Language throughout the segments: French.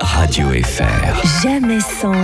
Radio FR. Jamais sans,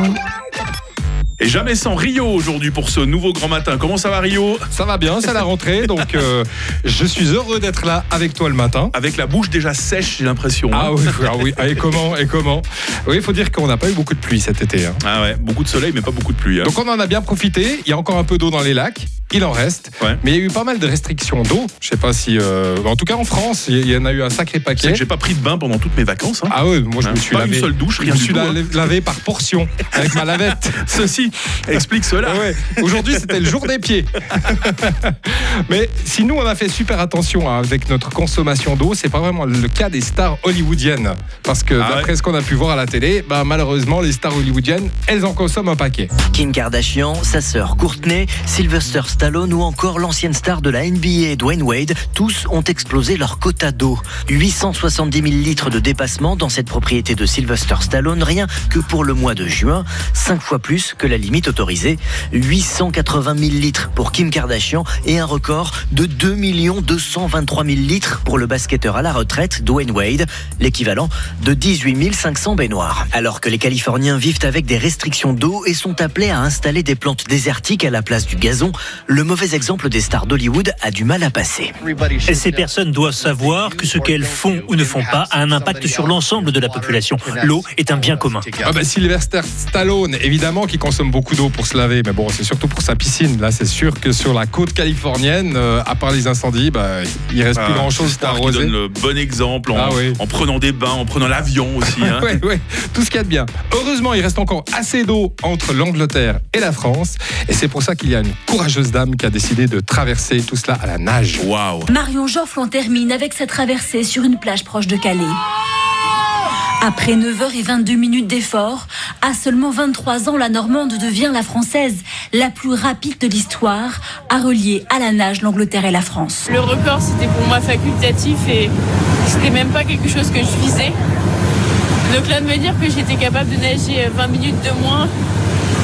Et jamais sans Rio aujourd'hui pour ce nouveau grand matin. Comment ça va Rio? Ça va bien, c'est la rentrée, donc euh, je suis heureux d'être là avec toi le matin. Avec la bouche déjà sèche, j'ai l'impression. hein. Ah oui, ah oui, ah, et comment, et comment? Oui, il faut dire qu'on n'a pas eu beaucoup de pluie cet été. hein. Ah ouais, beaucoup de soleil mais pas beaucoup de pluie. hein. Donc on en a bien profité, il y a encore un peu d'eau dans les lacs, il en reste, Ouais. mais il y a eu pas mal de restrictions d'eau. Je sais pas si... euh, en tout cas en France, il y en a eu un sacré paquet. que j'ai pas pris de bain pendant toutes mes vacances. hein. Ah oui, moi je Hein, me suis pas lavé. une seule douche, je me suis hein. lavé, lavé par portion avec ma lavette. Ceci explique cela. Ah ouais. Aujourd'hui, c'était le jour des pieds. Mais si nous, on a fait super attention hein, avec notre consommation d'eau, c'est pas vraiment le cas des stars hollywoodiennes. Parce que Ah d'après ce qu'on a pu voir à la télé, bah, malheureusement, les stars hollywoodiennes, elles en consomment un paquet. Kim Kardashian, sa sœur Courtney, Sylvester Stallone ou encore l'ancienne star de la NBA Dwayne Wade, tous ont explosé leur quota d'eau. 870 000 litres de dépassement dans cette propriété de Sylvester Stallone, rien que pour le mois de juin, 5 fois plus que la limite autorisée. 880 000 litres pour Kim Kardashian et un record de 2 223 000 litres pour le basketteur à la retraite Dwayne Wade, l'équivalent de 18 500 baignoires. Alors que les Californiens vivent avec des restrictions d'eau et sont appelés à installer des plantes désertiques à la place du gazon, le mauvais exemple des stars d'Hollywood a du mal à passer. Et ces personnes doivent savoir que ce qu'elles font ou ne font pas a un impact sur l'ensemble de la population. L'eau est un bien commun. Ah bah, Sylvester Stallone, évidemment, qui consomme beaucoup d'eau pour se laver, mais bon, c'est surtout pour sa piscine. Là, c'est sûr que sur la côte californienne, euh, à part les incendies, bah, il reste plus Ah, grand chose pour star qui arroser. donne le bon exemple en, Ah oui. en prenant des bains, en prenant l'avion aussi. hein. Ouais, ouais, tout ce qu'il y a de bien. Heureusement, il reste encore assez d'eau entre l'Angleterre et la France. Et c'est pour ça qu'il y a une courageuse dame qui a décidé de traverser tout cela à la nage. Waouh. Marion Joffre en termine avec sa traversée sur une plage proche de Calais. Après 9h22 minutes d'effort, à seulement 23 ans, la Normande devient la Française, la plus rapide de l'histoire, à relier à la nage l'Angleterre et la France. Le record, c'était pour moi facultatif et c'était même pas quelque chose que je visais. Donc là, de me dire que j'étais capable de nager 20 minutes de moins,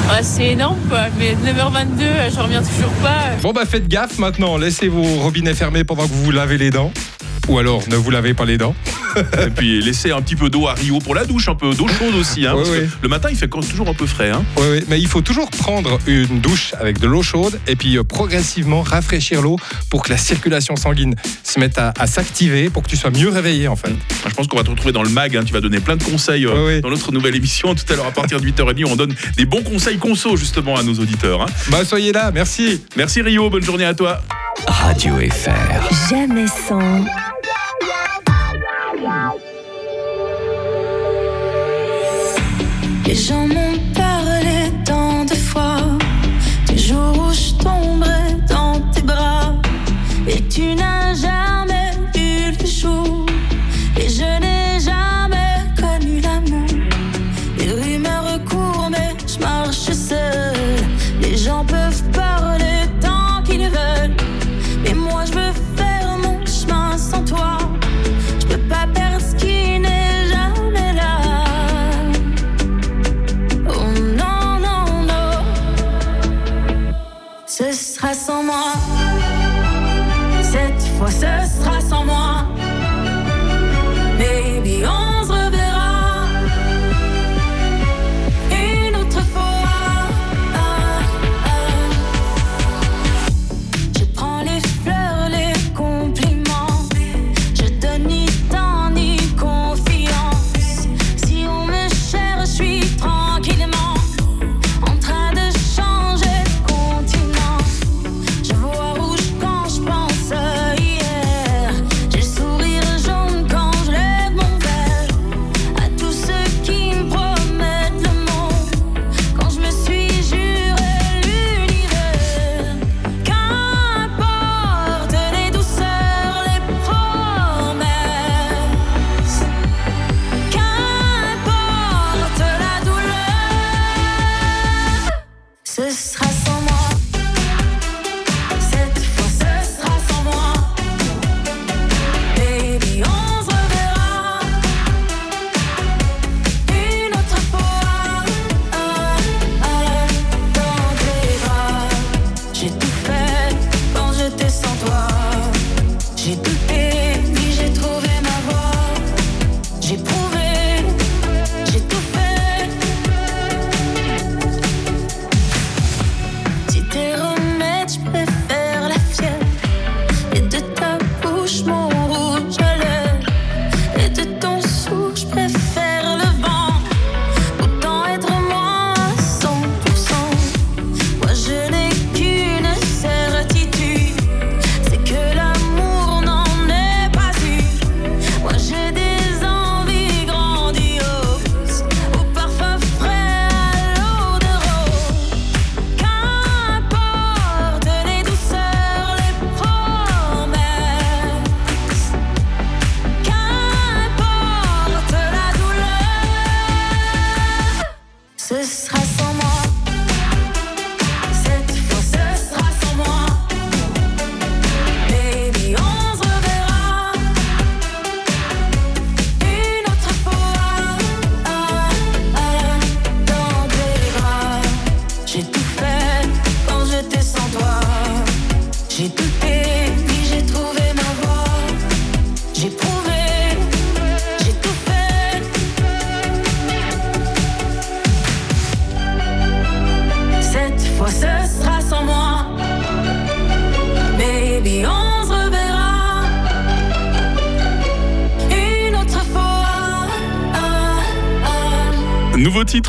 ah, c'est énorme quoi. Mais 9h22, euh, j'en reviens toujours pas. Bon bah faites gaffe maintenant, laissez vos robinets fermés pendant que vous vous lavez les dents. Ou alors ne vous lavez pas les dents. Et puis laisser un petit peu d'eau à Rio pour la douche, un peu d'eau chaude aussi. hein, parce que le matin, il fait toujours un peu frais. hein. Oui, oui, mais il faut toujours prendre une douche avec de l'eau chaude et puis euh, progressivement rafraîchir l'eau pour que la circulation sanguine se mette à, à s'activer pour que tu sois mieux réveillé en fait. Je pense qu'on va te retrouver dans le mag. hein. Tu vas donner plein de conseils euh, dans notre nouvelle émission. Tout à l'heure, à partir de 8h30, on donne des bons conseils conso justement à nos auditeurs. hein. Bah soyez là, merci. Merci Rio, bonne journée à toi. Radio FR. jamais sans, gens m'ont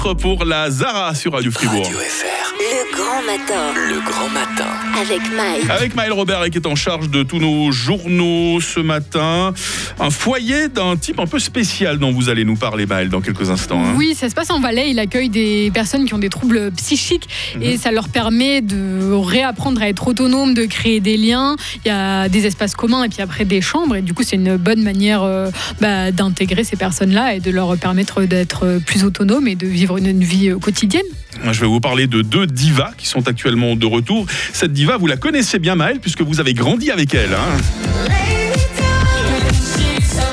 titre pour la Zara sur Radio Fribourg. Radio FR. Le grand matin Le grand matin. avec Mike. Avec Maël Robert qui est en charge de tous nos journaux ce matin. Un foyer d'un type un peu spécial dont vous allez nous parler, Maël, dans quelques instants. hein. Oui, ça se passe en Valais. Il accueille des personnes qui ont des troubles psychiques Mhm. et ça leur permet de réapprendre à être autonomes, de créer des liens. Il y a des espaces communs et puis après des chambres. Et du coup, c'est une bonne manière euh, bah, d'intégrer ces personnes-là et de leur permettre d'être plus autonomes et de vivre une, une vie euh, quotidienne. Moi, Je vais vous parler de deux divas qui sont actuellement de retour. Cette diva, vous la connaissez bien, Maël, puisque vous avez grandi avec elle. hein.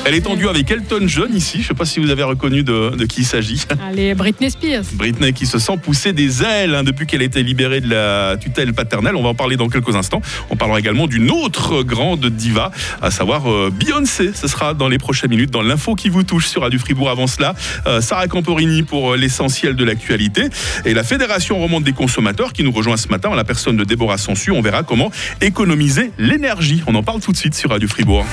Elle est en duo avec Elton John ici. Je ne sais pas si vous avez reconnu de, de qui il s'agit. Allez, Britney Spears. Britney qui se sent pousser des ailes hein, depuis qu'elle a été libérée de la tutelle paternelle. On va en parler dans quelques instants. On parlera également d'une autre grande diva, à savoir euh, Beyoncé. Ce sera dans les prochaines minutes dans l'info qui vous touche sur Radio Fribourg. Avant cela, euh, Sarah Camporini pour euh, l'essentiel de l'actualité et la Fédération romande des consommateurs qui nous rejoint ce matin en la personne de Déborah Sansu. On verra comment économiser l'énergie. On en parle tout de suite sur Radio Fribourg.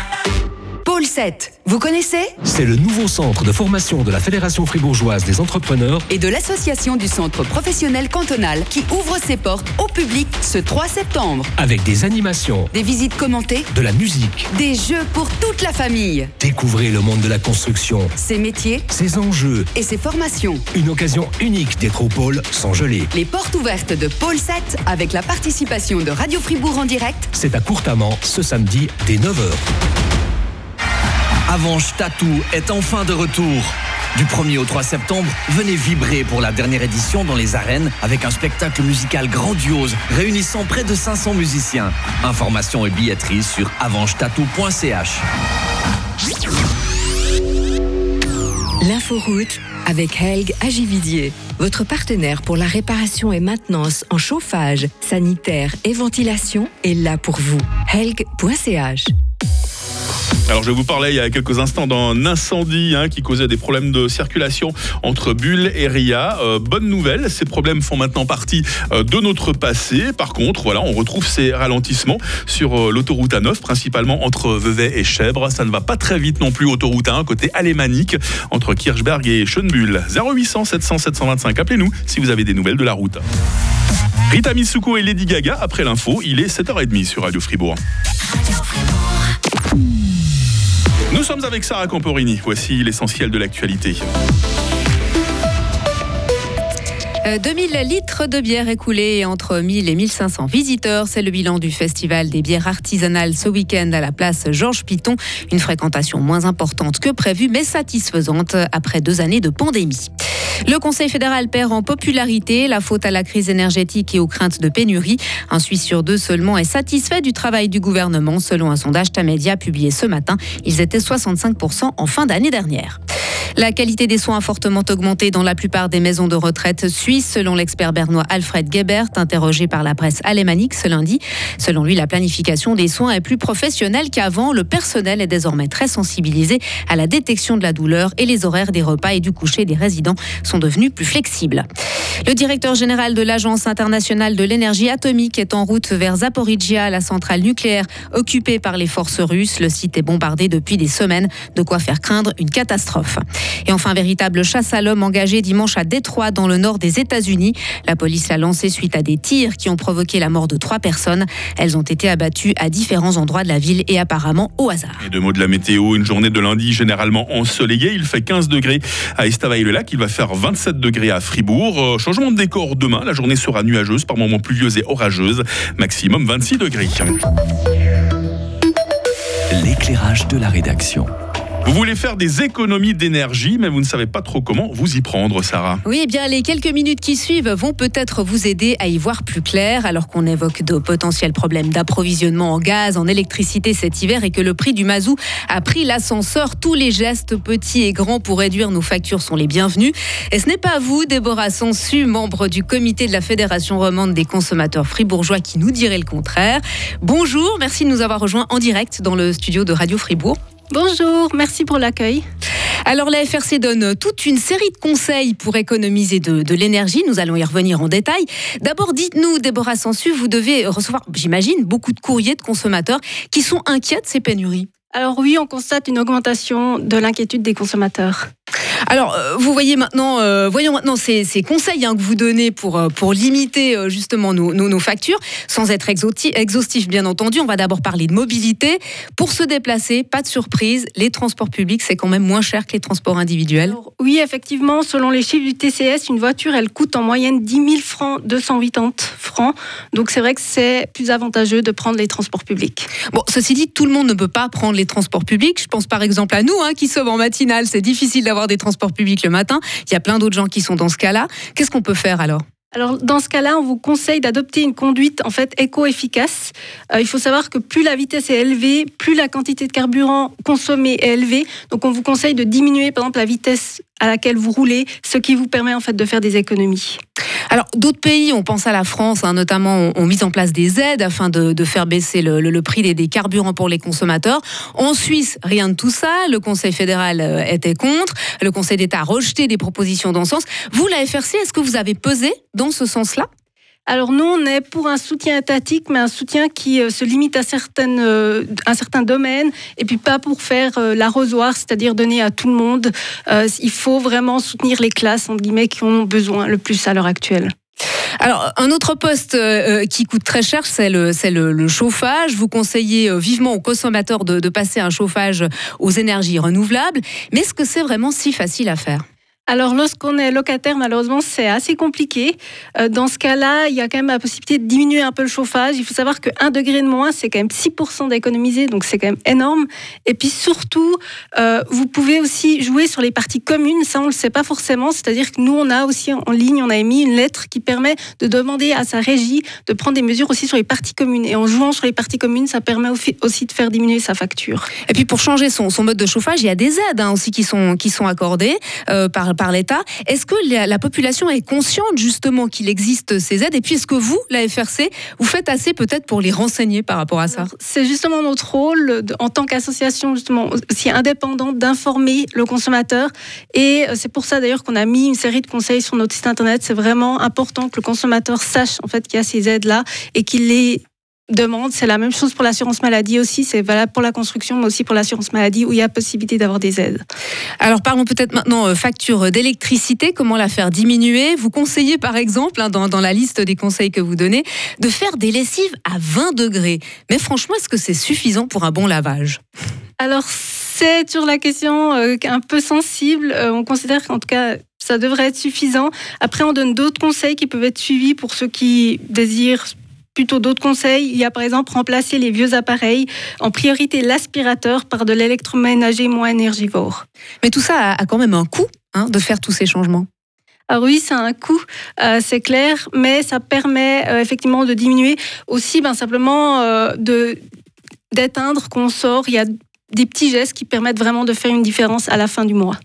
Pôle 7, vous connaissez? C'est le nouveau centre de formation de la Fédération fribourgeoise des entrepreneurs Et de l'association du centre professionnel cantonal qui ouvre ses portes au public ce 3 septembre. avec des animations, Des visites commentées, de la musique. des jeux pour toute la famille, Découvrez le monde de la construction, ses métiers ses enjeux. et ses formations. Une occasion unique d'être au pôle sans geler. Les portes ouvertes de Pôle 7 avec la participation de Radio Fribourg en direct C'est à Courtamment ce samedi dès 9h. Avanche Tattoo est enfin de retour. Du 1er au 3 septembre, venez vibrer pour la dernière édition dans les arènes avec un spectacle musical grandiose réunissant près de 500 musiciens. Informations et billetterie sur avanchetattoo.ch. L'inforoute avec Helg Agividier, votre partenaire pour la réparation et maintenance en chauffage, sanitaire et ventilation est là pour vous. Helg.ch Alors je vous parlais il y a quelques instants d'un incendie hein, qui causait des problèmes de circulation entre Bulle et Ria. Euh, bonne nouvelle, ces problèmes font maintenant partie euh, de notre passé. Par contre, voilà, on retrouve ces ralentissements sur euh, l'autoroute A9, principalement entre Vevey et Chèvres. Ça ne va pas très vite non plus, autoroute A1 côté alémanique entre Kirchberg et Schönbuhl. 0800 700 725, appelez-nous si vous avez des nouvelles de la route. Rita Mitsuko et Lady Gaga, après l'info, il est 7h30 sur Radio Fribourg. Nous sommes avec Sarah Camporini. Voici l'essentiel de l'actualité. Euh, 2000 litres de bière écoulés et entre 1000 et 1500 visiteurs. C'est le bilan du festival des bières artisanales ce week-end à la place Georges Piton. Une fréquentation moins importante que prévu, mais satisfaisante après deux années de pandémie. Le Conseil fédéral perd en popularité, la faute à la crise énergétique et aux craintes de pénurie. Un Suisse sur deux seulement est satisfait du travail du gouvernement, selon un sondage Tamedia publié ce matin. Ils étaient 65% en fin d'année dernière. La qualité des soins a fortement augmenté dans la plupart des maisons de retraite suisses, selon l'expert bernois Alfred Gebert, interrogé par la presse alémanique ce lundi. Selon lui, la planification des soins est plus professionnelle qu'avant. Le personnel est désormais très sensibilisé à la détection de la douleur et les horaires des repas et du coucher des résidents sont devenus plus flexibles. Le directeur général de l'Agence internationale de l'énergie atomique est en route vers Zaporizhia, la centrale nucléaire occupée par les forces russes. Le site est bombardé depuis des semaines, de quoi faire craindre une catastrophe. Et enfin, véritable chasse à l'homme engagée dimanche à Détroit, dans le nord des États-Unis. La police l'a lancée suite à des tirs qui ont provoqué la mort de trois personnes. Elles ont été abattues à différents endroits de la ville et apparemment au hasard. Et deux mots de la météo, une journée de lundi généralement ensoleillée. Il fait 15 degrés à Estavayer-le-Lac, il va faire 27 degrés à Fribourg. Euh, changement de décor demain, la journée sera nuageuse, par moments pluvieuse et orageuse, maximum 26 degrés. L'éclairage de la rédaction. Vous voulez faire des économies d'énergie, mais vous ne savez pas trop comment vous y prendre, Sarah. Oui, eh bien, les quelques minutes qui suivent vont peut-être vous aider à y voir plus clair, alors qu'on évoque de potentiels problèmes d'approvisionnement en gaz, en électricité cet hiver et que le prix du mazout a pris l'ascenseur. Tous les gestes petits et grands pour réduire nos factures sont les bienvenus. Et ce n'est pas vous, Déborah Sansu, membre du comité de la Fédération romande des consommateurs fribourgeois, qui nous dirait le contraire. Bonjour, merci de nous avoir rejoints en direct dans le studio de Radio Fribourg. Bonjour, merci pour l'accueil. Alors la FRC donne toute une série de conseils pour économiser de, de l'énergie. Nous allons y revenir en détail. D'abord, dites-nous, Déborah Sansu, vous devez recevoir, j'imagine, beaucoup de courriers de consommateurs qui sont inquiets de ces pénuries. Alors oui, on constate une augmentation de l'inquiétude des consommateurs. Alors, euh, vous voyez maintenant, euh, voyons maintenant ces, ces conseils hein, que vous donnez pour, euh, pour limiter euh, justement nos, nos, nos factures, sans être exhaustif bien entendu. On va d'abord parler de mobilité. Pour se déplacer, pas de surprise, les transports publics, c'est quand même moins cher que les transports individuels. Oui, effectivement, selon les chiffres du TCS, une voiture, elle coûte en moyenne 10 000 francs, 280 francs. Donc c'est vrai que c'est plus avantageux de prendre les transports publics. Bon, ceci dit, tout le monde ne peut pas prendre les transports publics. Je pense par exemple à nous, hein, qui sommes en matinale. C'est difficile d'avoir des transports publics le matin. Il y a plein d'autres gens qui sont dans ce cas-là. Qu'est-ce qu'on peut faire alors? Alors, dans ce cas-là, on vous conseille d'adopter une conduite en fait éco-efficace. Euh, il faut savoir que plus la vitesse est élevée, plus la quantité de carburant consommée est élevée. Donc, on vous conseille de diminuer, par exemple, la vitesse à laquelle vous roulez, ce qui vous permet en fait de faire des économies. Alors, d'autres pays, on pense à la France, hein, notamment, ont, mis en place des aides afin de, faire baisser le prix des, des carburants pour les consommateurs. En Suisse, rien de tout ça. Le Conseil fédéral euh, était contre. Le Conseil d'État a rejeté des propositions dans ce sens. Vous, la FRC, est-ce que vous avez pesé dans ce sens-là? Alors nous, on est pour un soutien étatique, mais un soutien qui euh, se limite à certaines, euh, un certain domaine, et puis pas pour faire euh, l'arrosoir, c'est-à-dire donner à tout le monde. Euh, il faut vraiment soutenir les classes, entre guillemets, qui en ont besoin le plus à l'heure actuelle. Alors, un autre poste qui coûte très cher, c'est le, le, chauffage. Vous conseillez vivement aux consommateurs de, de passer un chauffage aux énergies renouvelables. Mais est-ce que c'est vraiment si facile à faire? Alors, lorsqu'on est locataire, malheureusement, c'est assez compliqué. Euh, dans ce cas-là, il y a quand même la possibilité de diminuer un peu le chauffage. Il faut savoir que 1 degré de moins, c'est quand même 6% d'économiser, donc c'est quand même énorme. Et puis surtout, euh, vous pouvez aussi jouer sur les parties communes. Ça, on ne le sait pas forcément. C'est-à-dire que nous, on a aussi en ligne, on a émis une lettre qui permet de demander à sa régie de prendre des mesures aussi sur les parties communes. Et en jouant sur les parties communes, ça permet aussi de faire diminuer sa facture. Et puis pour changer son, son mode de chauffage, il y a des aides hein, aussi qui sont, qui sont accordées euh, par, par l'État. Est-ce que la, la population est consciente justement qu'il existe ces aides? Et puis est-ce que vous, la FRC, vous faites assez peut-être pour les renseigner par rapport à ça? C'est justement notre rôle en tant qu'association justement aussi indépendante d'informer le consommateur et euh, c'est pour ça d'ailleurs qu'on a mis une série de conseils sur notre site internet. C'est vraiment important que le consommateur sache en fait qu'il y a ces aides là et qu'il les demande. C'est la même chose pour l'assurance maladie aussi. C'est valable pour la construction mais aussi pour l'assurance maladie où il y a possibilité d'avoir des aides. Alors parlons peut-être maintenant euh, facture d'électricité, comment la faire diminuer. Vous conseillez par exemple, hein, dans, dans la liste des conseils que vous donnez, de faire des lessives à 20 degrés. Mais franchement, est-ce que c'est suffisant pour un bon lavage? Alors, c'est sur la question euh, un peu sensible. Euh, on considère qu'en tout cas, ça devrait être suffisant. Après, on donne d'autres conseils qui peuvent être suivis pour ceux qui désirent plutôt d'autres conseils. Il y a par exemple remplacer les vieux appareils, en priorité l'aspirateur par de l'électroménager moins énergivore. Mais tout ça a, a quand même un coût hein, de faire tous ces changements. Alors oui, c'est un coût, euh, c'est clair, mais ça permet euh, effectivement de diminuer aussi ben, simplement euh, de d'éteindre qu'on sort. Il y a des petits gestes qui permettent vraiment de faire une différence à la fin du mois.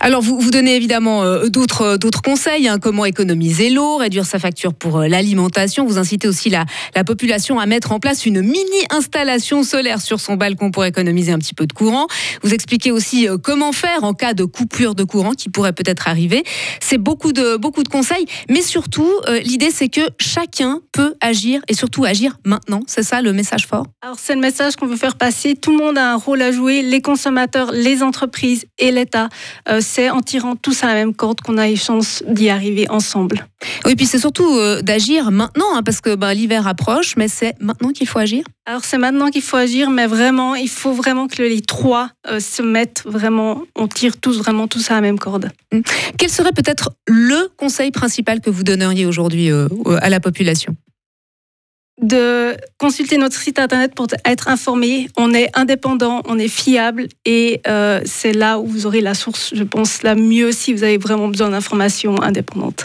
Alors, vous, vous donnez évidemment euh, d'autres d'autres conseils, hein, comment économiser l'eau, réduire sa facture pour euh, l'alimentation. Vous incitez aussi la, la population à mettre en place une mini-installation solaire sur son balcon pour économiser un petit peu de courant. Vous expliquez aussi euh, comment faire en cas de coupure de courant qui pourrait peut-être arriver. C'est beaucoup de, beaucoup de conseils, mais surtout, euh, l'idée c'est que chacun peut agir et surtout agir maintenant. C'est ça le message fort? Alors c'est le message qu'on veut faire passer. Tout le monde a un rôle à jouer, les consommateurs, les entreprises et l'État. Euh, c'est en tirant tous à la même corde qu'on a les chances d'y arriver ensemble. Oui, puis c'est surtout euh, d'agir maintenant, hein, parce que ben, l'hiver approche, mais c'est maintenant qu'il faut agir. Alors c'est maintenant qu'il faut agir, mais vraiment, il faut vraiment que les trois euh, se mettent vraiment, on tire tous vraiment tous à la même corde. Quel serait peut-être le conseil principal que vous donneriez aujourd'hui à la population? De consulter notre site internet pour être informé. On est indépendant, on est fiable et euh, c'est là où vous aurez la source, je pense, la mieux si vous avez vraiment besoin d'informations indépendantes.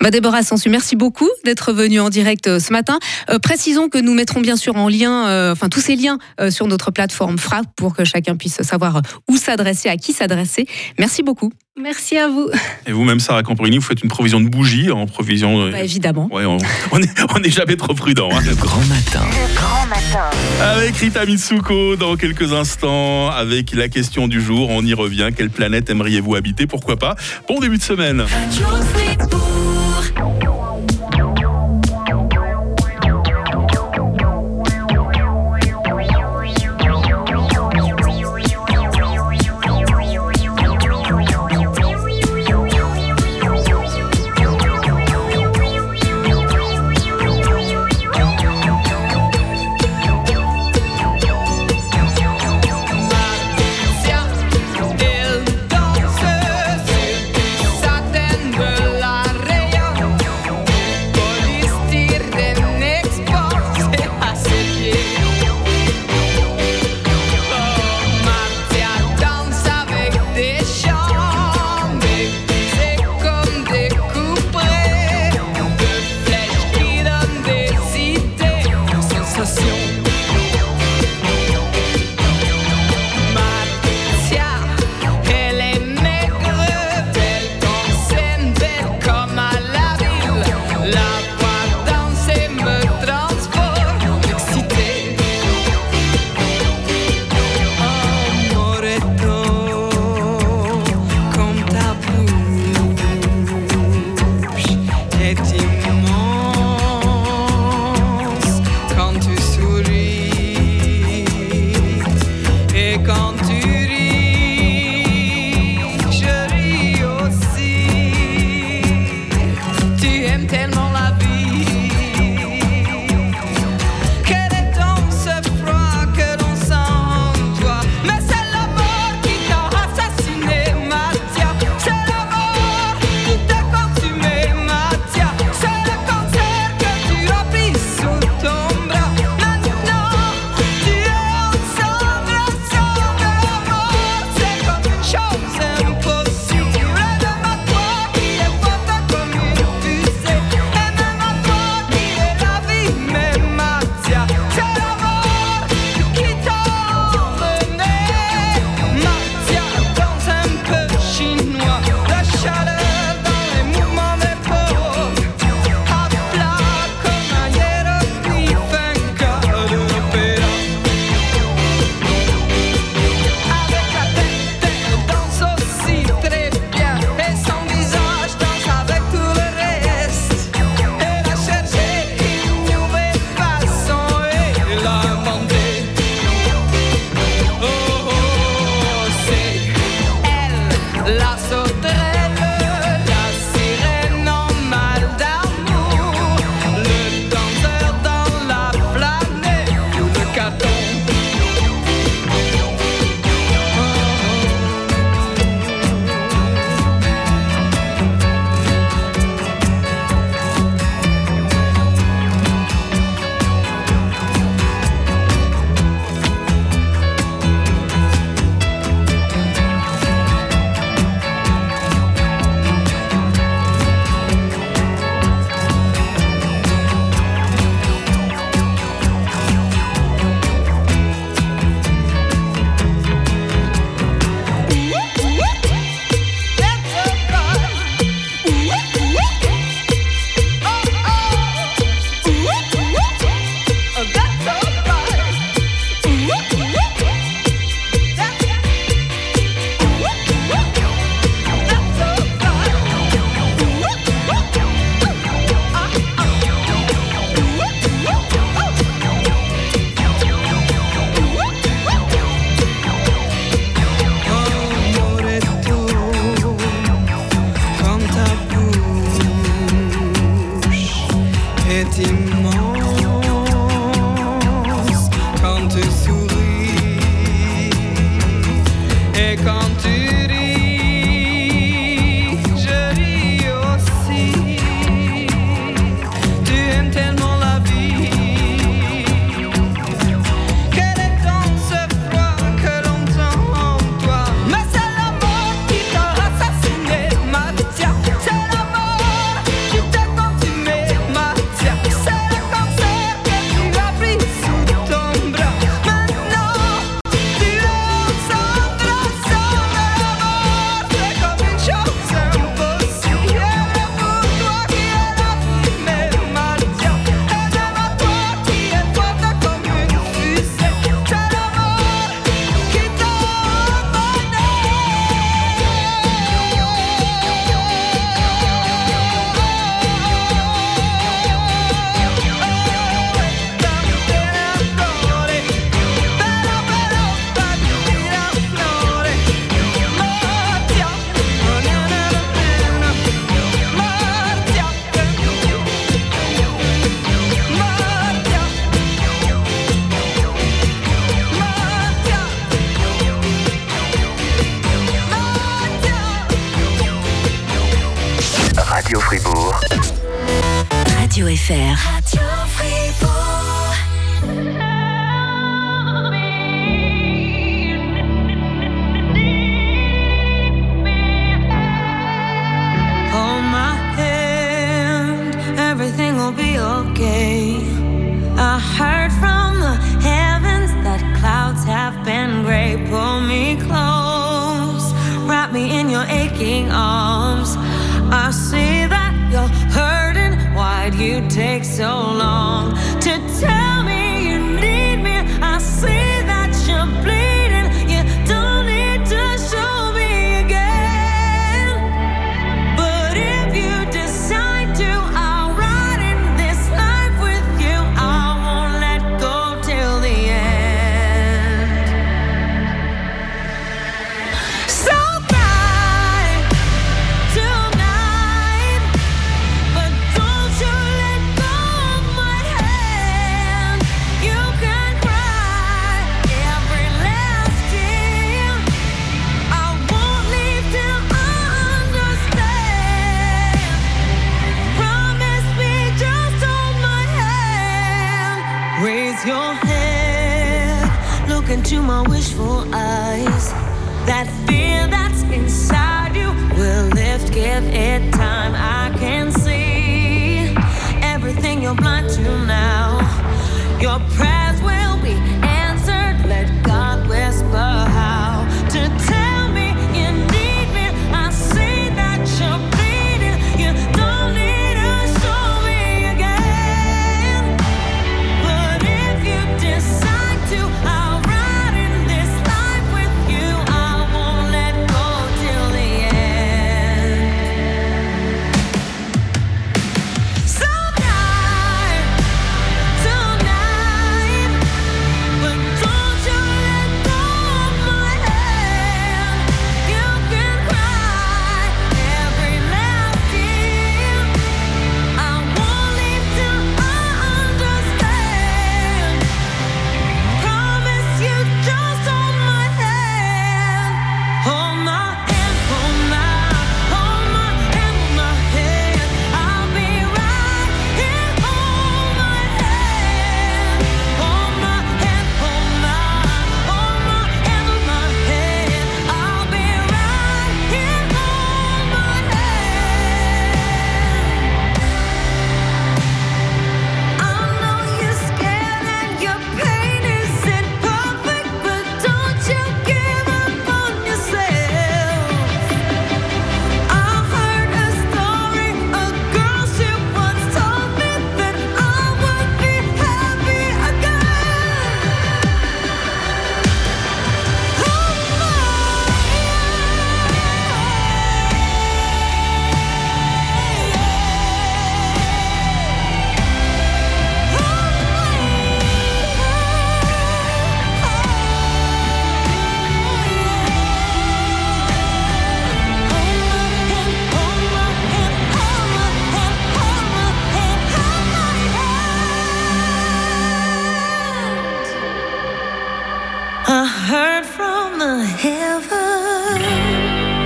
Bah Déborah Sansu, merci beaucoup d'être venue en direct euh, ce matin. Euh, précisons que nous mettrons bien sûr en lien, enfin tous ces liens sur notre plateforme Frappe pour que chacun puisse savoir où s'adresser, à qui s'adresser. Merci beaucoup. Merci à vous. Et vous-même, Sarah Camporini, vous faites une provision de bougies en provision. euh, Bah, évidemment. Ouais, on on est, on est jamais trop prudent. hein. Le grand matin. Grand matin. Avec Rita Mitsuko dans quelques instants, avec la question du jour, on y revient. Quelle planète aimeriez-vous habiter? Pourquoi pas? Bon début de semaine.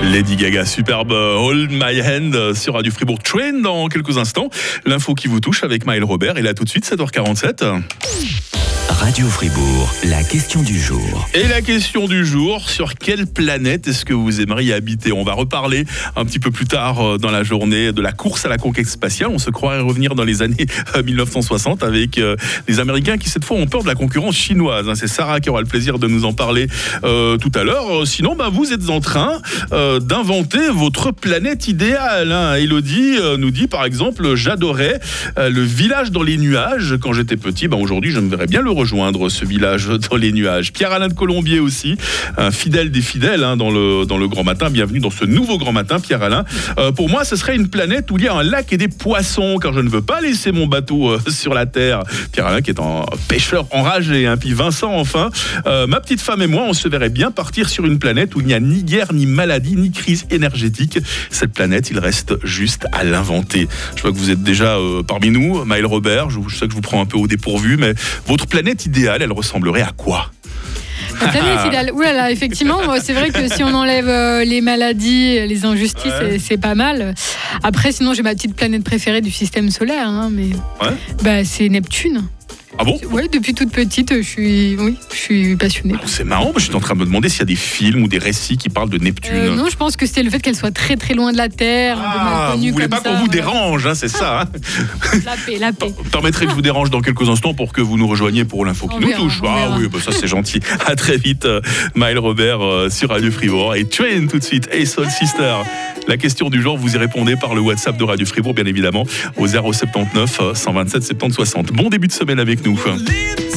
Lady Gaga, superbe Hold My Hand euh, sur Radio Fribourg Train dans quelques instants. L'info qui vous touche avec Maël Robert. Et là tout de suite, 7h47. Radio Fribourg, la question du jour. Et la question du jour, sur quelle planète est-ce que vous aimeriez habiter? On va reparler un petit peu plus tard euh, dans la journée de la course à la conquête spatiale. On se croirait revenir dans les années euh, 1960 avec euh, des Américains qui cette fois ont peur de la concurrence chinoise. hein. C'est Sarah qui aura le plaisir de nous en parler euh, tout à l'heure. Euh, Sinon, bah, vous êtes en train euh, d'inventer votre planète idéale. hein. Elodie euh, nous dit par exemple, j'adorais euh, le village dans les nuages quand j'étais petit. Bah, Aujourd'hui, je me verrais bien le rejoindre, ce village dans les nuages. Pierre-Alain de Colombier aussi, un fidèle des fidèles hein, dans, le, dans le Grand Matin. Bienvenue dans ce nouveau Grand Matin, Pierre-Alain. Euh, pour moi, ce serait une planète où il y a un lac et des poissons, car je ne veux pas laisser mon bateau euh, sur la Terre. Pierre-Alain qui est un pêcheur enragé. Hein. Puis Vincent, enfin, euh, ma petite femme et moi, on se verrait bien partir sur une planète où il n'y a ni guerre, ni maladie, ni crise énergétique. Cette planète, il reste juste à l'inventer. Je vois que vous êtes déjà parmi nous, Maël Robert. Je sais que je vous prends un peu au dépourvu, mais votre planète idéale, elle ressemblerait à quoi? La planète idéale. Ouh là là, effectivement, c'est vrai que si on enlève euh, les maladies, les injustices, Ouais. c'est- c'est pas mal. Après, sinon, j'ai ma petite planète préférée du système solaire, hein, mais Ouais. bah, c'est Neptune. Ah bon? Ouais, depuis toute petite, je suis, oui, je suis passionnée. C'est marrant, je suis en train de me demander s'il y a des films ou des récits qui parlent de Neptune. Euh, non, je pense que c'était le fait qu'elle soit très très loin de la Terre, un peu mal Ah, connue vous voulez pas qu'on vous dérange, hein, c'est ça. hein La paix, la paix. Permettrait que je vous dérange dans quelques instants pour que vous nous rejoigniez pour l'info qui On nous verra, touche. Ah oui, bah ça c'est gentil. À très vite, euh, Maël Robert euh, sur Radio Fribourg. Et Train tout de suite, Hey Soul Sister. La question du jour, vous y répondez par le WhatsApp de Radio Fribourg, bien évidemment, au 079 euh, 127 70 60. Bon début de semaine avec nous.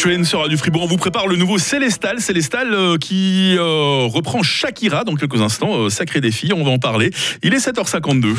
Train sur Radio Fribourg. On vous prépare le nouveau Célestal. Célestal euh, qui euh, reprend Shakira dans quelques instants. Euh, sacré défi, on va en parler. Il est 7h52.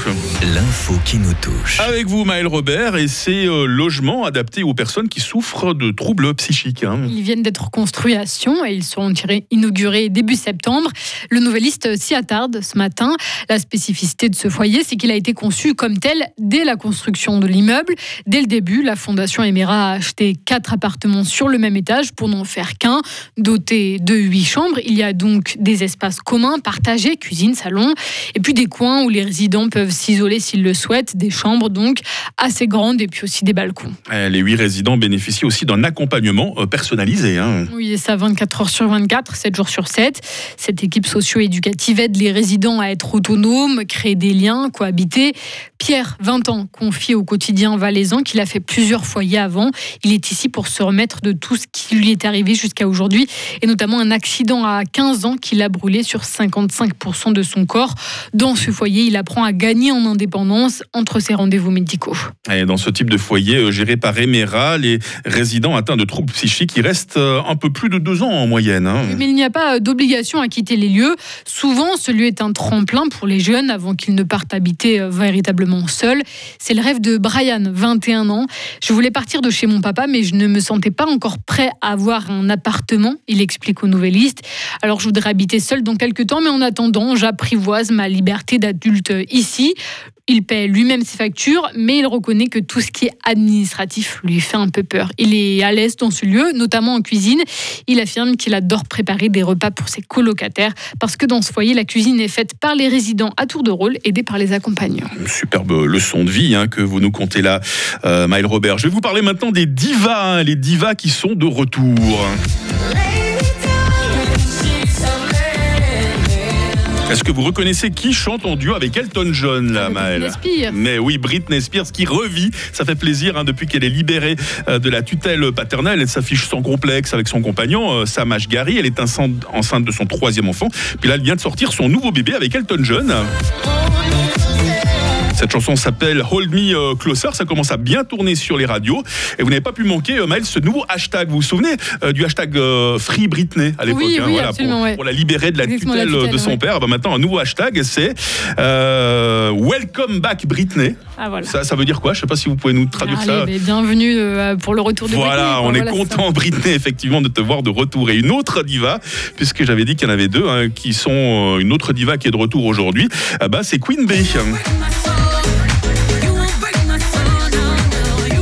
L'info qui nous touche. Avec vous, Maël Robert, et ces euh, logements adaptés aux personnes qui souffrent de troubles psychiques. hein. Ils viennent d'être construits à Sion et ils seront tirés- inaugurés début septembre. Le nouveliste s'y attarde ce matin. La spécificité de ce foyer, c'est qu'il a été conçu comme tel dès la construction de l'immeuble. Dès le début, la Fondation Emera a acheté quatre appartements sur le même étage pour n'en faire qu'un, doté de huit chambres. Il y a donc des espaces communs, partagés, cuisine, salon, et puis des coins où les résidents peuvent s'isoler s'ils le souhaitent, des chambres donc assez grandes et puis aussi des balcons. Eh, Les huit résidents bénéficient aussi d'un accompagnement euh, personnalisé. hein. Oui, et ça 24 heures sur 24, 7 jours sur 7. Cette équipe socio-éducative aide les résidents à être autonomes, créer des liens, cohabiter. Pierre, 20 ans, confie au quotidien valaisan qu'il a fait plusieurs foyers avant. Il est ici pour se remettre de tout ce qui lui est arrivé jusqu'à aujourd'hui, et notamment un accident à 15 ans qui l'a brûlé sur 55% de son corps. Dans ce foyer, il apprend à gagner en indépendance entre ses rendez-vous médicaux. Et dans ce type de foyer euh, géré par Emera, les résidents atteints de troubles psychiques, ils restent euh, un peu plus de deux ans en moyenne. hein. Mais il n'y a pas d'obligation à quitter les lieux. Souvent, ce lieu est un tremplin pour les jeunes avant qu'ils ne partent habiter euh, véritablement seuls. C'est le rêve de Brian, 21 ans. Je voulais partir de chez mon papa, mais je ne me sentais pas encore prêt à avoir un appartement, il explique aux Nouvelliste. Alors, je voudrais habiter seul dans quelques temps, mais en attendant, j'apprivoise ma liberté d'adulte ici. Il paie lui-même ses factures, mais il reconnaît que tout ce qui est administratif lui fait un peu peur. Il est à l'aise dans ce lieu, notamment en cuisine. Il affirme qu'il adore préparer des repas pour ses colocataires, parce que dans ce foyer, la cuisine est faite par les résidents à tour de rôle, aidés par les accompagnants. Superbe leçon de vie hein, que vous nous contez là, euh, Maël Robert. Je vais vous parler maintenant des divas, hein, les divas qui sont de retour. Est-ce que vous reconnaissez qui chante en duo avec Elton John, là, Maël Britney Spears. Mais oui, Britney Spears qui revit. Ça fait plaisir hein, depuis qu'elle est libérée euh, de la tutelle paternelle. Elle s'affiche sans complexe avec son compagnon, euh, Sam Ashgari. Elle est enceinte, enceinte de son troisième enfant. Puis là, elle vient de sortir son nouveau bébé avec Elton John. Cette chanson s'appelle Hold Me euh, Closer. Ça commence à bien tourner sur les radios. Et vous n'avez pas pu manquer, euh, Maël, ce nouveau hashtag. Vous vous souvenez euh, du hashtag Free Britney à l'époque Oui, hein, oui, voilà, pour, ouais. pour la libérer de la tutelle, la tutelle, de son ouais. père. Bah, maintenant, un nouveau hashtag, c'est euh, Welcome Back Britney. Ah, voilà. Ça, ça veut dire quoi? Je sais pas si vous pouvez nous traduire Allez, ça. mais bienvenue euh, pour le retour de Voilà, Britney, on est Voilà, c'est ça. content, Britney, effectivement, de te voir de retour. Et une autre diva, puisque j'avais dit qu'il y en avait deux, hein, qui sont une autre diva qui est de retour aujourd'hui, ah bah, c'est Queen Bee.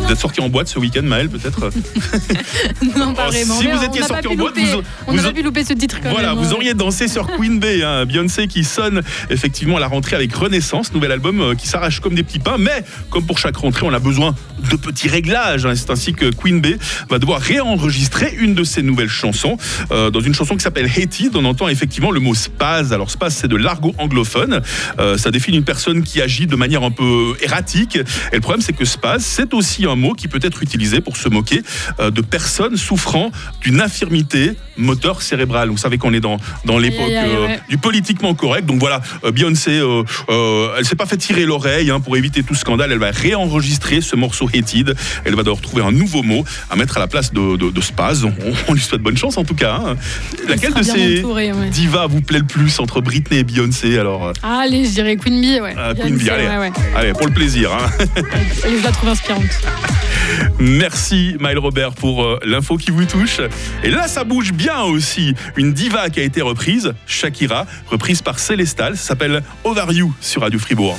Vous êtes sorti en boîte ce week-end, Maël, peut-être Non, pas Oh, vraiment. si vous on étiez sorti en boîte, vous- on vous- pas pu louper ce titre quand Voilà, même. vous hein. auriez dansé sur Queen Bee, hein. Beyoncé qui sonne effectivement à la rentrée avec Renaissance, nouvel album euh, qui s'arrache comme des petits pains, mais comme pour chaque rentrée, on a besoin de petits réglages. hein. C'est ainsi que Queen Bee va devoir réenregistrer une de ses nouvelles chansons. Euh, dans une chanson qui s'appelle Hated, on entend effectivement le mot spaz. Alors spaz, c'est de l'argot anglophone. Euh, ça définit une personne qui agit de manière un peu erratique. Et le problème, c'est que spaz, c'est aussi un mot qui peut être utilisé pour se moquer euh, de personnes souffrant d'une infirmité moteur cérébrale. Vous savez qu'on est dans, dans l'époque euh, du politiquement correct. Donc voilà, euh, Beyoncé, euh, euh, elle s'est pas fait tirer l'oreille hein, pour éviter tout scandale. Elle va réenregistrer ce morceau Hated. Elle va devoir trouver un nouveau mot à mettre à la place de, de, de Spaz. On, on lui souhaite bonne chance en tout cas. hein. Laquelle de ces entouré, ouais. divas vous plaît le plus entre Britney et Beyoncé alors euh, Allez, je dirais Queen Bee, ouais. euh, Queen Bee, allez, ouais, allez, pour le plaisir. hein. Je la trouve inspirante. Merci Maël Robert pour euh, l'info qui vous touche. Et là, ça bouge bien aussi. Une diva qui a été reprise, Shakira, reprise par Célestal, s'appelle Over You sur Radio Fribourg.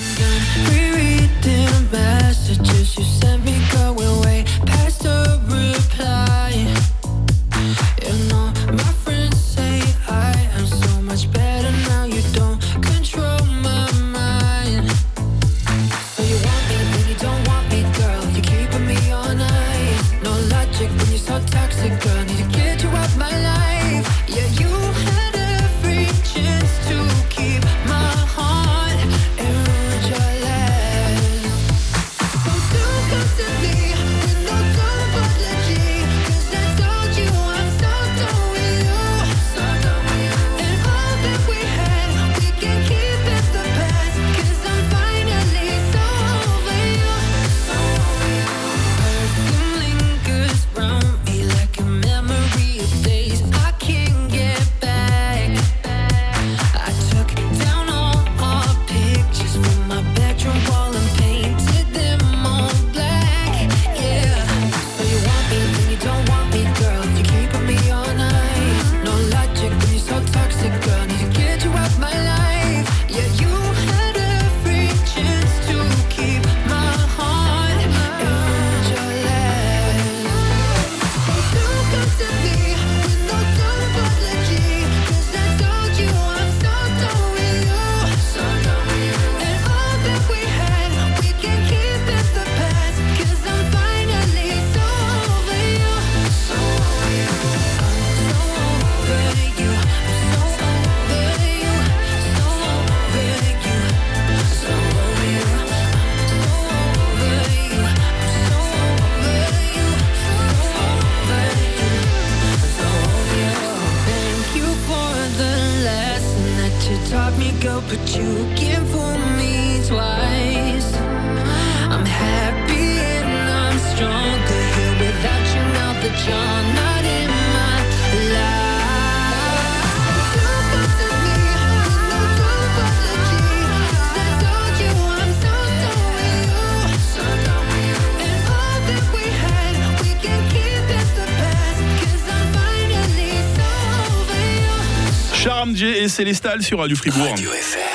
Célestal sur Radio Fribourg. Le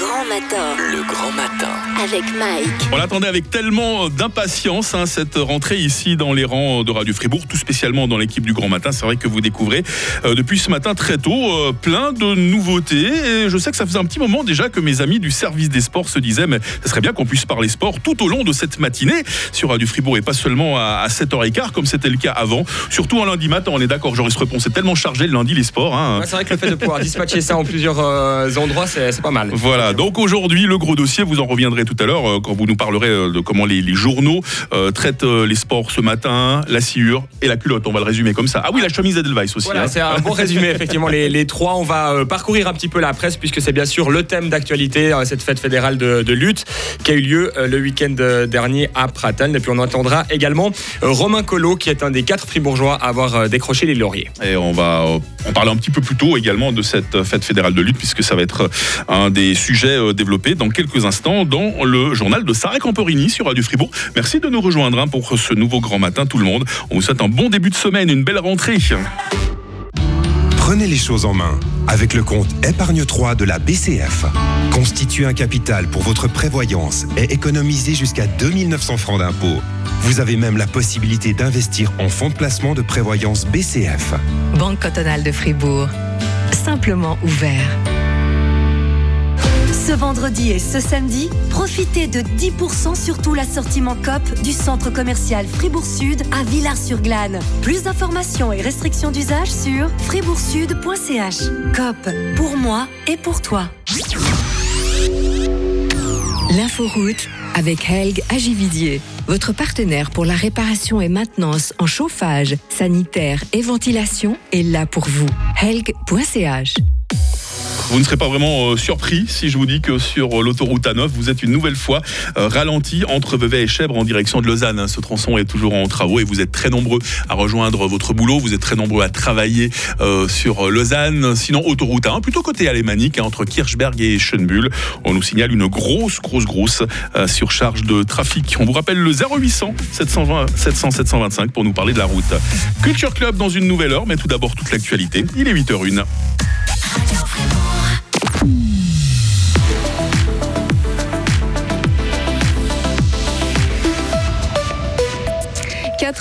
grand matin. Le grand matin. Avec Mike. On l'attendait avec tellement d'impatience, hein, cette rentrée ici dans les rangs de Radio Fribourg, tout spécialement dans l'équipe du Grand Matin. C'est vrai que vous découvrez euh, depuis ce matin très tôt euh, plein de nouveautés. Et je sais que ça faisait un petit moment déjà que mes amis du service des sports se disaient, mais ce serait bien qu'on puisse parler sport tout au long de cette matinée sur Radio Fribourg et pas seulement à, à 7h15 comme c'était le cas avant. Surtout un lundi matin, on est d'accord, Joris Repon, c'est tellement chargé le lundi les sports. hein. Ouais, c'est vrai que le fait de pouvoir dispatcher ça en plusieurs euh, endroits, c'est pas mal. Voilà, donc aujourd'hui, le gros dossier, vous en reviendrez tout à l'heure euh, quand vous nous parlerez euh, de comment les, les journaux euh, traitent les sports ce matin, la sciure et la culotte. On va le résumer comme ça. Ah oui, la chemise Edelweiss aussi. Voilà, hein. c'est un bon résumé, effectivement, les, les trois. On va parcourir un petit peu la presse, puisque c'est bien sûr le thème d'actualité, cette fête fédérale de, de lutte qui a eu lieu le week-end dernier à Pratteln. Et puis on entendra également Romain Collot, qui est un des quatre fribourgeois à avoir décroché les lauriers. Et on va en parler un petit peu plus tôt également de cette fête fédérale de lutte, puisque ça va être un des sujets euh, développés dans quelques instants dans le journal de Sarah Camporini sur Radio Fribourg. Merci de nous rejoindre hein, pour ce nouveau grand matin, tout le monde. On vous souhaite un bon début de semaine, une belle rentrée. Prenez les choses en main avec le compte Épargne 3 de la BCF. Constituez un capital pour votre prévoyance et économisez jusqu'à 2900 francs d'impôts. Vous avez même la possibilité d'investir en fonds de placement de prévoyance BCF. Banque cantonale de Fribourg. Simplement ouvert. Ce vendredi et ce samedi, profitez de 10% sur tout l'assortiment COP du centre commercial Fribourg Sud à Villars-sur-Glane. Plus d'informations et restrictions d'usage sur fribourgsud.ch. COP, pour moi et pour toi. L'inforoute avec Helg Agividier, votre partenaire pour la réparation et maintenance en chauffage, sanitaire et ventilation est là pour vous. Helg.ch Vous ne serez pas vraiment euh, surpris si je vous dis que sur euh, l'autoroute A9, vous êtes une nouvelle fois euh, ralenti entre Vevey et Chèvre en direction de Lausanne. hein. Ce tronçon est toujours en travaux et vous êtes très nombreux à rejoindre votre boulot. Vous êtes très nombreux à travailler sur Lausanne. Sinon, autoroute A1, plutôt côté alémanique, hein, entre Kirchberg et Schönbuhl. On nous signale une grosse, grosse, grosse surcharge de trafic. On vous rappelle le 0800 720 700 725 pour nous parler de la route. Culture Club dans une nouvelle heure, mais tout d'abord toute l'actualité. Il est 8h01.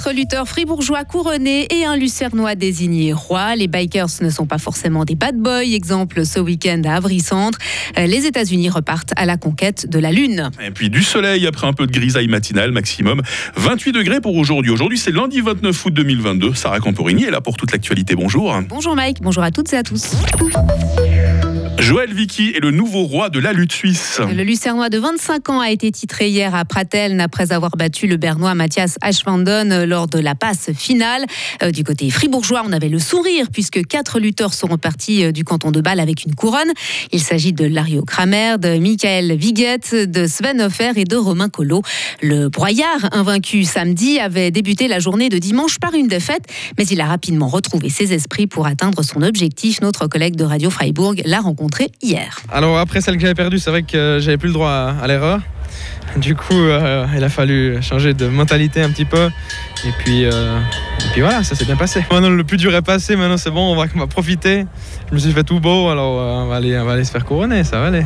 Quatre lutteurs fribourgeois couronnés et un lucernois désigné roi. Les bikers ne sont pas forcément des bad boys. Exemple ce week-end à Avry-Centre. Euh, Les États-Unis repartent à la conquête de la Lune. Et puis du soleil après un peu de grisaille matinale, maximum 28 degrés pour aujourd'hui. Aujourd'hui, c'est lundi 29 août 2022. Sarah Camporini est là pour toute l'actualité. Bonjour. Bonjour Mike, bonjour à toutes et à tous. Joël Vicky est le nouveau roi de la lutte suisse. Le Lucernois de 25 ans a été titré hier à Pratteln après avoir battu le Bernois Mathias Ashvanden lors de la passe finale. Euh, Du côté fribourgeois, on avait le sourire puisque quatre lutteurs sont repartis euh, du canton de Bâle avec une couronne. Il s'agit de Lario Kramer, de Michael Viguet, de Sven Hoffer et de Romain Collot. Le broyard, invaincu samedi, avait débuté la journée de dimanche par une défaite, mais il a rapidement retrouvé ses esprits pour atteindre son objectif. Notre collègue de Radio Freiburg l'a rencontré hier. Alors après celle que j'avais perdue, c'est vrai que j'avais plus le droit à, à l'erreur. Du coup, euh, il a fallu changer de mentalité un petit peu. Et puis, euh, et puis voilà, ça s'est bien passé. Maintenant, le plus dur est passé. Maintenant, c'est bon, on va, on va profiter. Je me suis fait tout beau, alors euh, on, va aller, on va aller se faire couronner, ça va aller.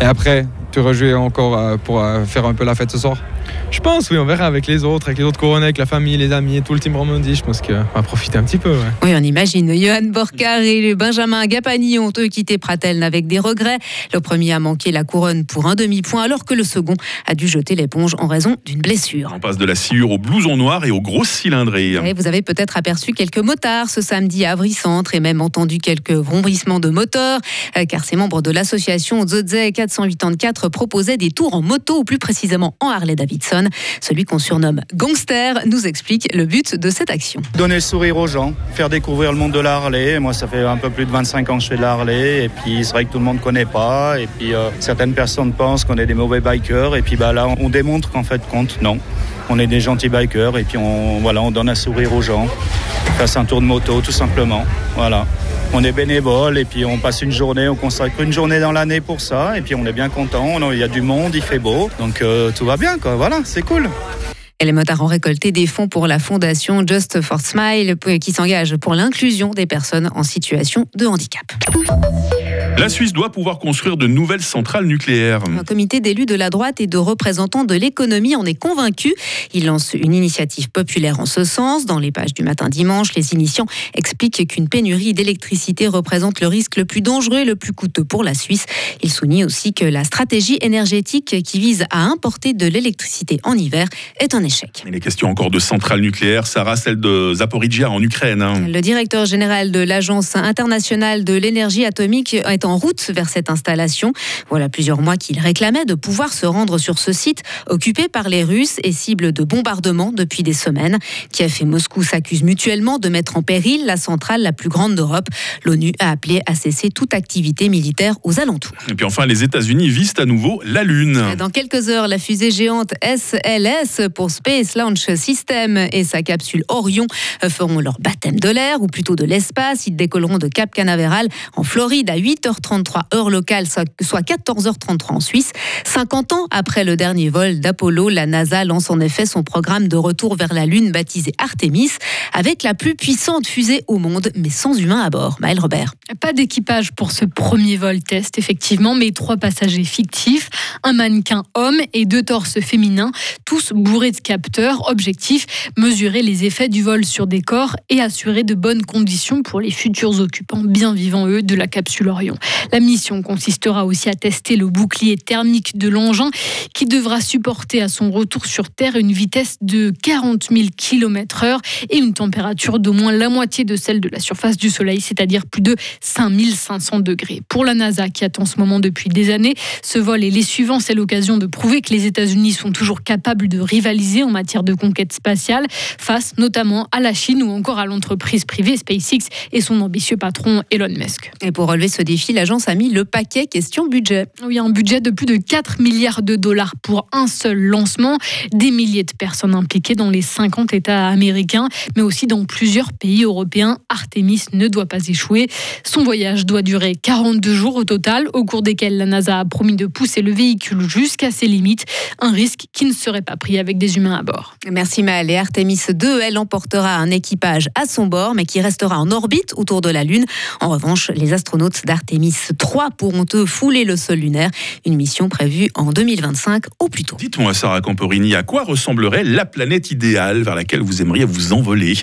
Et après, tu rejoues encore euh, pour euh, faire un peu la fête ce soir? Je pense, oui, on verra avec les autres, avec les autres couronnés, avec la famille, les amis et tout le team Romandie. Je pense qu'on va profiter un petit peu. ouais. Oui, on imagine. Johan Borcar et le Benjamin Gapani ont eux quitté Pratteln avec des regrets. Le premier a manqué la couronne pour un demi-point, alors que le second a dû jeter l'éponge en raison d'une blessure. On passe de la sciure au blouson noir et aux grosses cylindrées. Et vous avez peut-être aperçu quelques motards ce samedi à Avry-Centre et même entendu quelques vrombissements de moteurs, euh, car ces membres de l'association Zodze 484 proposaient des tours en moto, ou plus précisément en Harley-Davidson. Celui qu'on surnomme gangster nous explique le but de cette action. Donner le sourire aux gens, faire découvrir le monde de la. Moi, ça fait un peu plus de 25 ans que je fais de la. Et puis, c'est vrai que tout le monde ne connaît pas. Et puis, euh, certaines personnes pensent qu'on est des mauvais bikers. Et puis, bah, là, on démontre qu'en fait, compte, non. On est des gentils bikers. Et puis, on, voilà, on donne un sourire aux gens. On fasse un tour de moto, tout simplement. Voilà. On est bénévole et puis on passe une journée, on consacre une journée dans l'année pour ça. Et puis, on est bien content. Il y a du monde, il fait beau. Donc, euh, tout va bien, quoi. Voilà, c'est cool. Et les motards ont récolté des fonds pour la fondation Just for Smile qui s'engage pour l'inclusion des personnes en situation de handicap. La Suisse doit pouvoir construire de nouvelles centrales nucléaires. Un comité d'élus de la droite et de représentants de l'économie en est convaincu. Il lance une initiative populaire en ce sens. Dans les pages du matin dimanche, les initiants expliquent qu'une pénurie d'électricité représente le risque le plus dangereux et le plus coûteux pour la Suisse. Il souligne aussi que la stratégie énergétique qui vise à importer de l'électricité en hiver est un échec. Il est question encore de centrales nucléaires. Sarah, celle de Zaporizhia en Ukraine. hein. Le directeur général de l'Agence internationale de l'énergie atomique est en route vers cette installation. Voilà plusieurs mois qu'il réclamait de pouvoir se rendre sur ce site occupé par les Russes et cible de bombardements depuis des semaines. Kiev et Moscou s'accusent mutuellement de mettre en péril la centrale la plus grande d'Europe. L'ONU a appelé à cesser toute activité militaire aux alentours. Et puis enfin, les États-Unis visent à nouveau la Lune. Dans quelques heures, la fusée géante SLS pour Space Launch System et sa capsule Orion feront leur baptême de l'air, ou plutôt de l'espace. Ils décolleront de Cap Canaveral en Floride à 8h33 heure locale, soit 14h33 en Suisse. 50 ans après le dernier vol d'Apollo, la NASA lance en effet son programme de retour vers la Lune baptisé Artemis, avec la plus puissante fusée au monde, mais sans humain à bord. Maël Robert. Pas d'équipage pour ce premier vol test, effectivement, mais trois passagers fictifs, un mannequin homme et deux torses féminins, tous bourrés de capteurs. Objectif mesurer les effets du vol sur des corps et assurer de bonnes conditions pour les futurs occupants bien vivants, eux, de la capsule Orion. La mission consistera aussi à tester le bouclier thermique de l'engin qui devra supporter à son retour sur Terre une vitesse de 40 000 km/h et une température d'au moins la moitié de celle de la surface du Soleil, c'est-à-dire plus de 5500 degrés. Pour la NASA, qui attend ce moment depuis des années, ce vol et les suivants, c'est l'occasion de prouver que les États-Unis sont toujours capables de rivaliser en matière de conquête spatiale, face notamment à la Chine ou encore à l'entreprise privée SpaceX et son ambitieux patron Elon Musk. Et pour relever ce défi, l'agence a mis le paquet question budget. Oui, un budget de plus de 4 milliards de dollars pour un seul lancement. Des milliers de personnes impliquées dans les 50 États américains, mais aussi dans plusieurs pays européens. Artemis ne doit pas échouer. Son voyage doit durer 42 jours au total, au cours desquels la NASA a promis de pousser le véhicule jusqu'à ses limites. Un risque qui ne serait pas pris avec des humains à bord. Merci Mal. Et Artemis 2, elle emportera un équipage à son bord, mais qui restera en orbite autour de la Lune. En revanche, les astronautes d'Artemis 3 pourront eux fouler le sol lunaire. Une mission prévue en 2025 au plus tôt. Dites-moi, Sarah Camporini, à quoi ressemblerait la planète idéale vers laquelle vous aimeriez vous envoler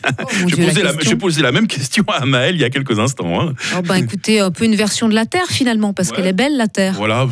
mon J'ai Dieu, posé, la la- question. j'ai posé la même question à Maël il y a quelques instants. hein. Oh, bah, écoutez, un peu une version de la Terre finalement, parce qu'elle est belle la Terre. Voilà, avec